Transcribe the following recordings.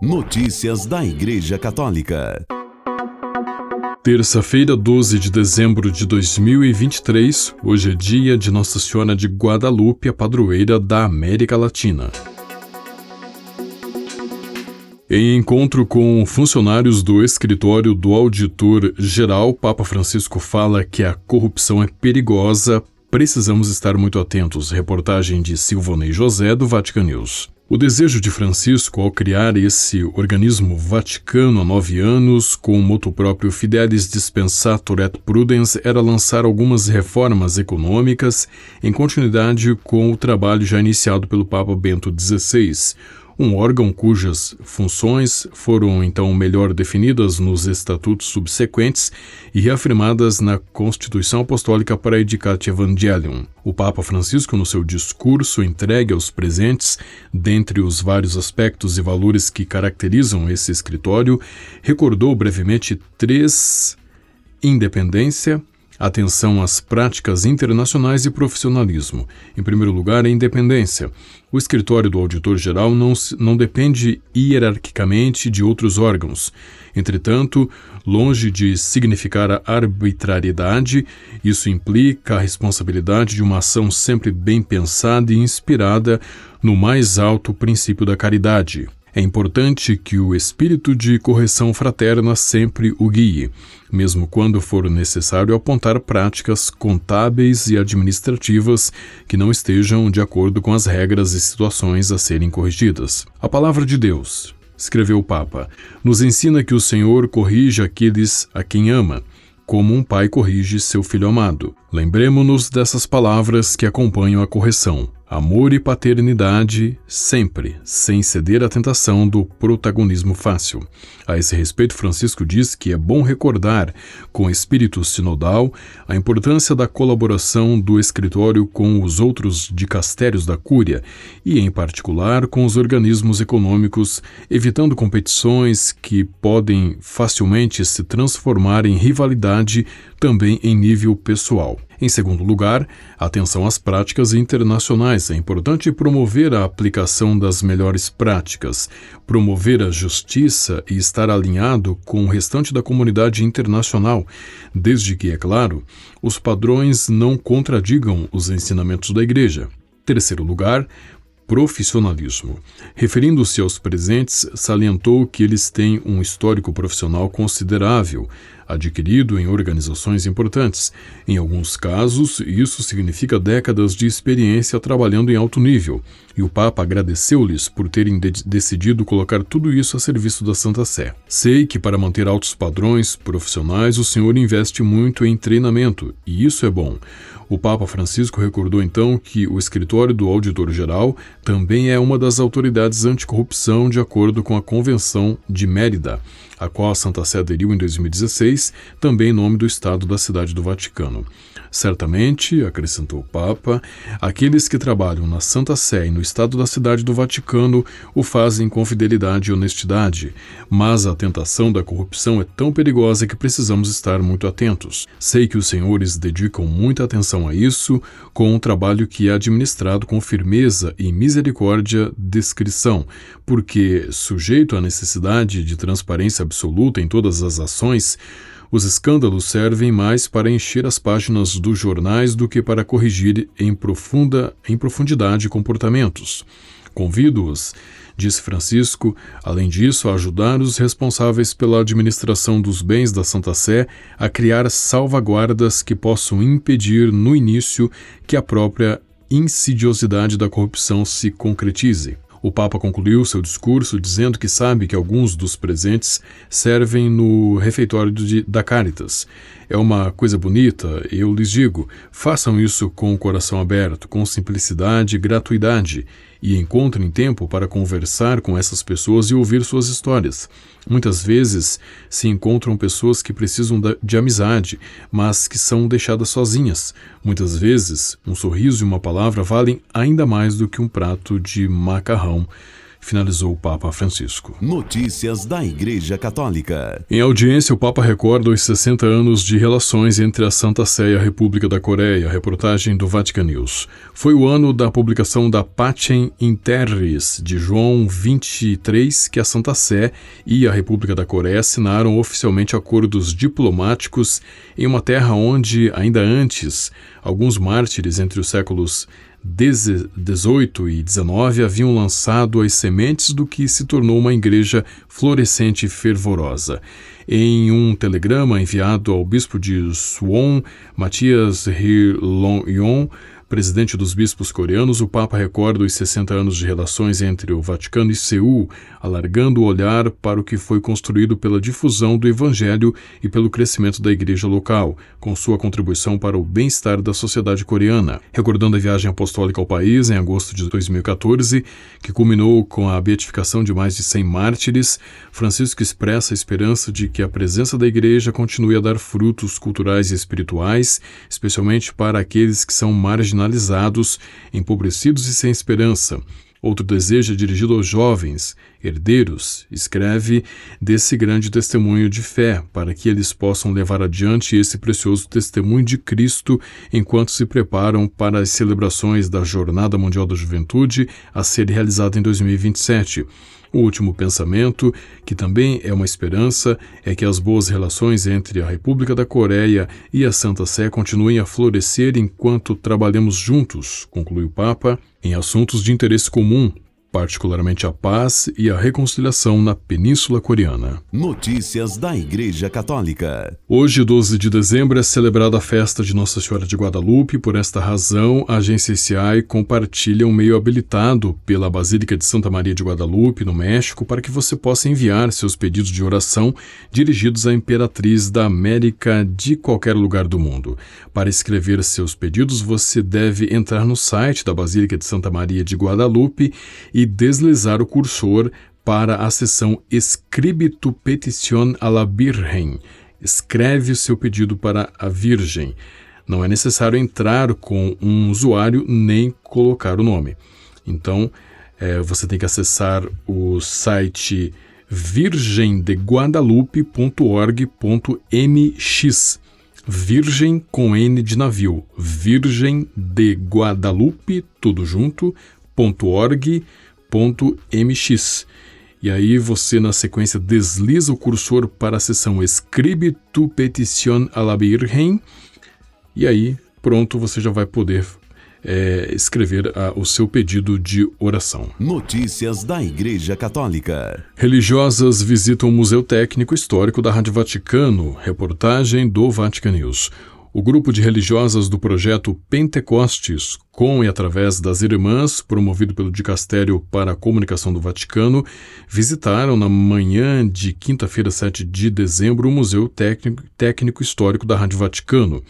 Notícias da Igreja Católica. Terça-feira, 12 de dezembro de 2023, hoje é dia de Nossa Senhora de Guadalupe, a padroeira da América Latina. Em encontro com funcionários do escritório do Auditor Geral, Papa Francisco fala que a corrupção é perigosa, precisamos estar muito atentos. Reportagem de Silvonei José, do Vatican News. O desejo de Francisco ao criar esse organismo vaticano há nove anos, com o moto próprio Fidelis Dispensator et Prudens, era lançar algumas reformas econômicas em continuidade com o trabalho já iniciado pelo Papa Bento XVI um órgão cujas funções foram então melhor definidas nos estatutos subsequentes e reafirmadas na Constituição Apostólica para Edicat Evangelium. O Papa Francisco, no seu discurso entregue aos presentes, dentre os vários aspectos e valores que caracterizam esse escritório, recordou brevemente três: independência, Atenção às práticas internacionais e profissionalismo. Em primeiro lugar, a independência. O escritório do auditor-geral não, não depende hierarquicamente de outros órgãos. Entretanto, longe de significar a arbitrariedade, isso implica a responsabilidade de uma ação sempre bem pensada e inspirada no mais alto princípio da caridade. É importante que o espírito de correção fraterna sempre o guie, mesmo quando for necessário apontar práticas contábeis e administrativas que não estejam de acordo com as regras e situações a serem corrigidas. A palavra de Deus, escreveu o Papa, nos ensina que o Senhor corrige aqueles a quem ama como um pai corrige seu filho amado. Lembremos-nos dessas palavras que acompanham a correção. Amor e paternidade sempre, sem ceder à tentação do protagonismo fácil. A esse respeito, Francisco diz que é bom recordar, com espírito sinodal, a importância da colaboração do escritório com os outros dicastérios da Cúria e, em particular, com os organismos econômicos, evitando competições que podem facilmente se transformar em rivalidade também em nível pessoal. Em segundo lugar, atenção às práticas internacionais. É importante promover a aplicação das melhores práticas, promover a justiça e estar alinhado com o restante da comunidade internacional, desde que, é claro, os padrões não contradigam os ensinamentos da Igreja. Terceiro lugar, profissionalismo. Referindo-se aos presentes, salientou que eles têm um histórico profissional considerável, adquirido em organizações importantes. Em alguns casos, isso significa décadas de experiência trabalhando em alto nível, e o Papa agradeceu-lhes por terem de decidido colocar tudo isso a serviço da Santa Sé. Sei que para manter altos padrões profissionais o Senhor investe muito em treinamento, e isso é bom. O Papa Francisco recordou então que o escritório do Auditor-Geral também é uma das autoridades anticorrupção de acordo com a Convenção de Mérida, a qual a Santa Sé aderiu em 2016, também em nome do Estado da Cidade do Vaticano. Certamente, acrescentou o Papa, aqueles que trabalham na Santa Sé e no Estado da Cidade do Vaticano o fazem com fidelidade e honestidade, mas a tentação da corrupção é tão perigosa que precisamos estar muito atentos. Sei que os senhores dedicam muita atenção a isso, com um trabalho que é administrado com firmeza e misericórdia descrição, porque, sujeito à necessidade de transparência absoluta em todas as ações, os escândalos servem mais para encher as páginas dos jornais do que para corrigir em, profunda, em profundidade comportamentos. Convido-os, disse Francisco, além disso, a ajudar os responsáveis pela administração dos bens da Santa Sé a criar salvaguardas que possam impedir, no início, que a própria insidiosidade da corrupção se concretize. O Papa concluiu seu discurso dizendo que sabe que alguns dos presentes servem no refeitório de, da Caritas. É uma coisa bonita, eu lhes digo, façam isso com o coração aberto, com simplicidade e gratuidade, e encontrem tempo para conversar com essas pessoas e ouvir suas histórias. Muitas vezes se encontram pessoas que precisam de amizade, mas que são deixadas sozinhas. Muitas vezes, um sorriso e uma palavra valem ainda mais do que um prato de macarrão finalizou o Papa Francisco. Notícias da Igreja Católica. Em audiência, o Papa recorda os 60 anos de relações entre a Santa Sé e a República da Coreia, reportagem do Vatican News. Foi o ano da publicação da Pacem in Terris, de João 23, que a Santa Sé e a República da Coreia assinaram oficialmente acordos diplomáticos em uma terra onde, ainda antes, alguns mártires entre os séculos 18 e 19 haviam lançado as sementes do que se tornou uma igreja florescente e fervorosa. Em um telegrama enviado ao bispo de Suwon, Matias Hilong-yon, presidente dos bispos coreanos, o Papa recorda os 60 anos de relações entre o Vaticano e Seul, alargando o olhar para o que foi construído pela difusão do Evangelho e pelo crescimento da igreja local, com sua contribuição para o bem-estar da sociedade coreana. Recordando a viagem apostólica ao país em agosto de 2014, que culminou com a beatificação de mais de 100 mártires, Francisco expressa a esperança de que a presença da igreja continue a dar frutos culturais e espirituais, especialmente para aqueles que são marginalizados marginalizados, empobrecidos e sem esperança. Outro desejo é dirigido aos jovens, herdeiros, escreve desse grande testemunho de fé, para que eles possam levar adiante esse precioso testemunho de Cristo enquanto se preparam para as celebrações da Jornada Mundial da Juventude a ser realizada em 2027. O último pensamento, que também é uma esperança, é que as boas relações entre a República da Coreia e a Santa Sé continuem a florescer enquanto trabalhamos juntos, conclui o Papa, em assuntos de interesse comum, particularmente a paz e a reconciliação na Península Coreana. Notícias da Igreja Católica. Hoje, 12 de dezembro, é celebrada a festa de Nossa Senhora de Guadalupe. Por esta razão, a agência SCI compartilha um meio habilitado pela Basílica de Santa Maria de Guadalupe, no México, para que você possa enviar seus pedidos de oração dirigidos à Imperatriz da América de qualquer lugar do mundo. Para escrever seus pedidos, você deve entrar no site da Basílica de Santa Maria de Guadalupe e deslizar o cursor para a seção Escribe tu petición a la Virgen. Escreve seu pedido para a Virgem. Não é necessário entrar com um usuário nem colocar o nome. Então, é, você tem que acessar o site virgemdeguadalupe.org.mx. Virgem com N de navio. Virgem de Guadalupe, tudo junto, .org .mx. E aí você, na sequência, desliza o cursor para a seção Escribe tu petición a la Virgen. E aí, pronto, você já vai poder é, escrever a, o seu pedido de oração. Notícias da Igreja Católica. Religiosas visitam o Museu Técnico Histórico da Rádio Vaticano. Reportagem do Vatican News. O grupo de religiosas do projeto Pentecostes, com e através das Irmãs, promovido pelo Dicastério para a Comunicação do Vaticano, visitaram na manhã de quinta-feira, 7 de dezembro, o Museu Técnico, Histórico da Rádio Vaticano.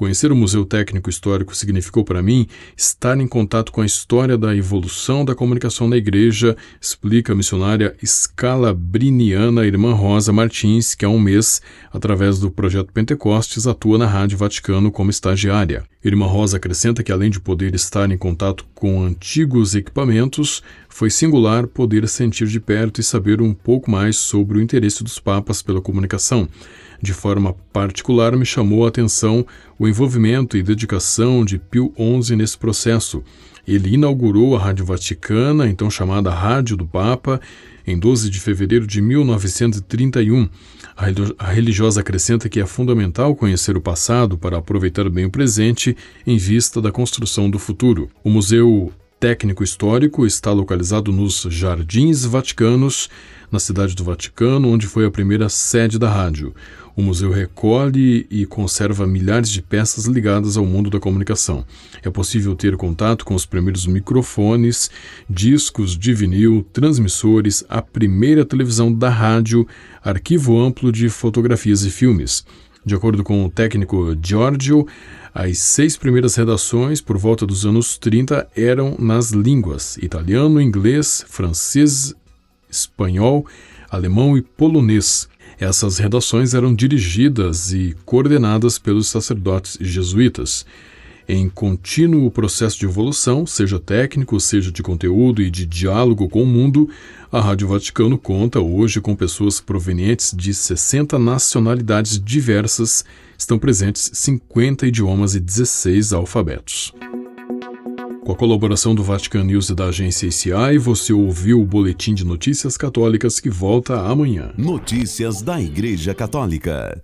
Conhecer o Museu Técnico Histórico significou para mim estar em contato com a história da evolução da comunicação na igreja, explica a missionária escalabriniana Irmã Rosa Martins, que há um mês, através do projeto Pentecostes, atua na Rádio Vaticano como estagiária. Irmã Rosa acrescenta que, além de poder estar em contato com antigos equipamentos, foi singular poder sentir de perto e saber um pouco mais sobre o interesse dos papas pela comunicação. De forma particular, me chamou a atenção o envolvimento e dedicação de Pio XI nesse processo. Ele inaugurou a Rádio Vaticana, então chamada Rádio do Papa, em 12 de fevereiro de 1931. A religiosa acrescenta que é fundamental conhecer o passado para aproveitar bem o presente em vista da construção do futuro. O Museu Técnico Histórico está localizado nos Jardins Vaticanos, na cidade do Vaticano, onde foi a primeira sede da rádio. O museu recolhe e conserva milhares de peças ligadas ao mundo da comunicação. É possível ter contato com os primeiros microfones, discos de vinil, transmissores, a primeira televisão da rádio, arquivo amplo de fotografias e filmes. De acordo com o técnico Giorgio, as seis primeiras redações, por volta dos anos 30, eram nas línguas italiano, inglês, francês, espanhol, alemão e polonês. Essas redações eram dirigidas e coordenadas pelos sacerdotes jesuítas. Em contínuo processo de evolução, seja técnico, seja de conteúdo e de diálogo com o mundo, a Rádio Vaticano conta hoje com pessoas provenientes de 60 nacionalidades diversas, estão presentes 50 idiomas e 16 alfabetos. Com a colaboração do Vatican News e da agência ICI, você ouviu o Boletim de Notícias Católicas que volta amanhã. Notícias da Igreja Católica.